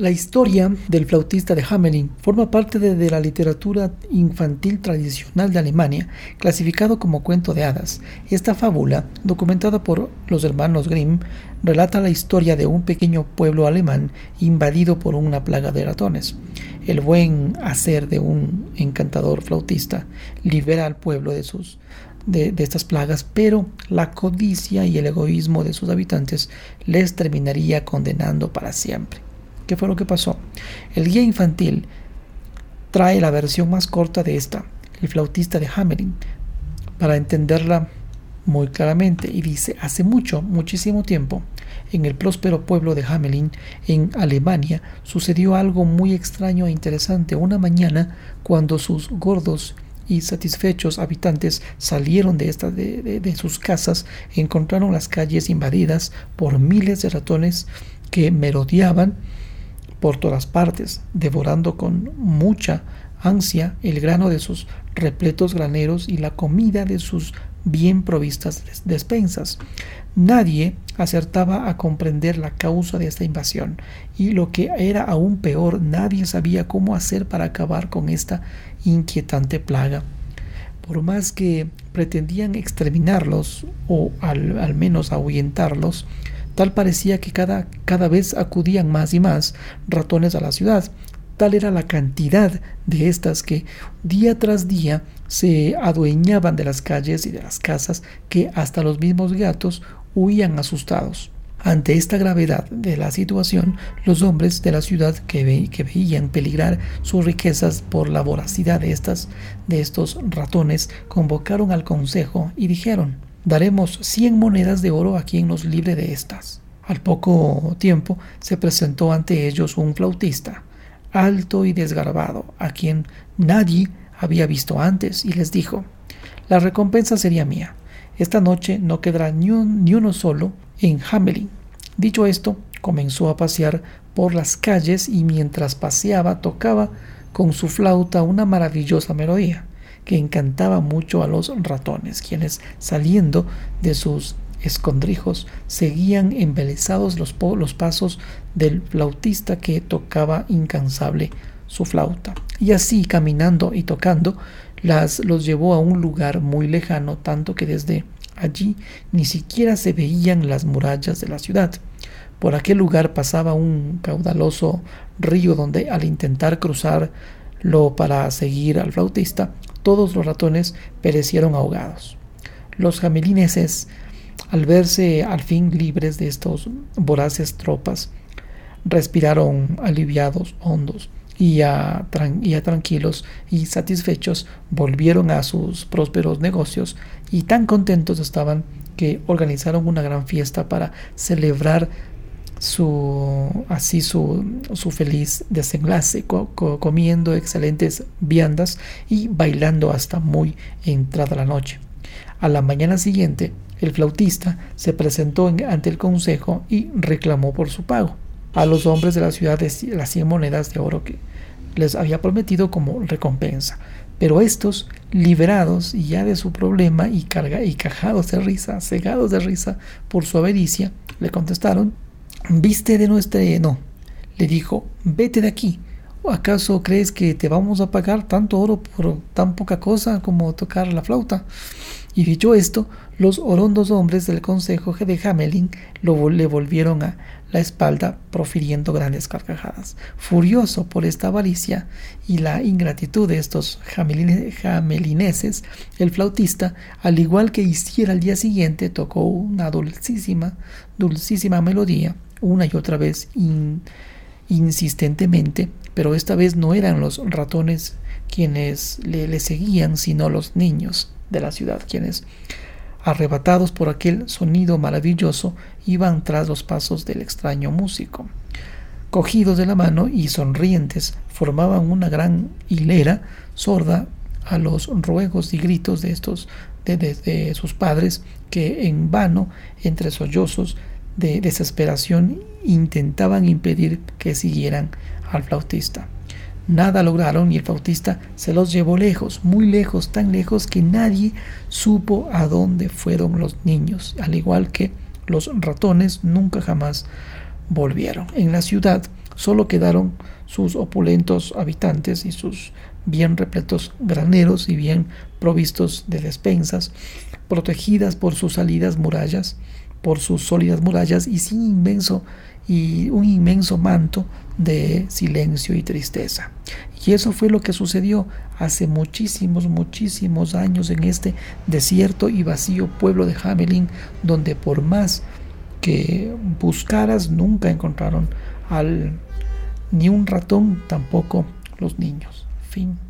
La historia del flautista de Hamelin forma parte de, la literatura infantil tradicional de Alemania, clasificado como cuento de hadas. Esta fábula, documentada por los hermanos Grimm, relata la historia de un pequeño pueblo alemán invadido por una plaga de ratones. El buen hacer de un encantador flautista libera al pueblo de sus de, estas plagas, pero la codicia y el egoísmo de sus habitantes les terminaría condenando para siempre. ¿Qué fue lo que pasó? El guía infantil trae la versión más corta de esta, el flautista de Hamelin, para entenderla muy claramente y dice, hace mucho, muchísimo tiempo, en el próspero pueblo de Hamelin, en Alemania, sucedió algo muy extraño e interesante. Una mañana, cuando sus gordos y satisfechos habitantes salieron de, de, de sus casas, encontraron las calles invadidas por miles de ratones que merodeaban por todas partes, devorando con mucha ansia el grano de sus repletos graneros y la comida de sus bien provistas despensas. Nadie acertaba a comprender la causa de esta invasión y lo que era aún peor, nadie sabía cómo hacer para acabar con esta inquietante plaga. Por más que pretendían exterminarlos o al, al menos ahuyentarlos, Tal parecía que cada, cada vez acudían más y más ratones a la ciudad. Tal era la cantidad de estas que día tras día se adueñaban de las calles y de las casas que hasta los mismos gatos huían asustados. Ante esta gravedad de la situación, los hombres de la ciudad que, que, veían peligrar sus riquezas por la voracidad de, estas, de estos ratones convocaron al consejo y dijeron daremos cien monedas de oro a quien nos libre de estas. Al poco tiempo se presentó ante ellos un flautista, alto y desgarbado, a quien nadie había visto antes, y les dijo, la recompensa sería mía. Esta noche no quedará ni, ni uno solo en Hamelin. Dicho esto, comenzó a pasear por las calles y mientras paseaba tocaba con su flauta una maravillosa melodía que encantaba mucho a los ratones, quienes saliendo de sus escondrijos seguían embelesados los, los pasos del flautista que tocaba incansable su flauta. Y así, caminando y tocando, las los llevó a un lugar muy lejano, tanto que desde allí ni siquiera se veían las murallas de la ciudad. Por aquel lugar pasaba un caudaloso río donde al intentar cruzarlo para seguir al flautista, todos los ratones perecieron ahogados. Los jamelineses, al verse al fin libres de estos voraces tropas, respiraron aliviados, hondos, y ya, tranquilos y satisfechos volvieron a sus prósperos negocios y tan contentos estaban que organizaron una gran fiesta para celebrar su, así su, su feliz desenlace, comiendo excelentes viandas y bailando hasta muy entrada la noche. A la mañana siguiente, el flautista se presentó ante el consejo y reclamó por su pago a los hombres de la ciudad las 100 monedas de oro que les había prometido como recompensa. Pero estos, liberados ya de su problema y, carga, y cajados de risa, cegados de risa por su avaricia, le contestaron viste de nuestra... No, le dijo, vete de aquí. ¿O acaso crees que te vamos a pagar tanto oro por tan poca cosa como tocar la flauta? Y dicho esto, los orondos hombres del consejo de Hamelin lo, le volvieron a la espalda profiriendo grandes carcajadas. Furioso por esta avaricia y la ingratitud de estos jamelineses, el flautista, al igual que hiciera al día siguiente, tocó una dulcísima, dulcísima melodía una y otra vez insistentemente, pero esta vez no eran los ratones quienes le, seguían, sino los niños de la ciudad, quienes, arrebatados por aquel sonido maravilloso, iban tras los pasos del extraño músico. Cogidos de la mano y sonrientes, formaban una gran hilera sorda a los ruegos y gritos de estos de sus padres que en vano entre sollozos de desesperación intentaban impedir que siguieran al flautista. Nada lograron y el flautista se los llevó lejos, muy lejos, tan lejos que nadie supo a dónde fueron los niños, al igual que los ratones nunca jamás volvieron. En la ciudad solo quedaron sus opulentos habitantes y sus bien repletos graneros y bien provistos de despensas, protegidas por sus salidas murallas, por sus sólidas murallas y sin inmenso y un inmenso manto de silencio y tristeza. Y eso fue lo que sucedió hace muchísimos, muchísimos años en este desierto y vacío pueblo de Hamelin, donde por más que buscaras nunca encontraron al ni un ratón, tampoco los niños. Fin.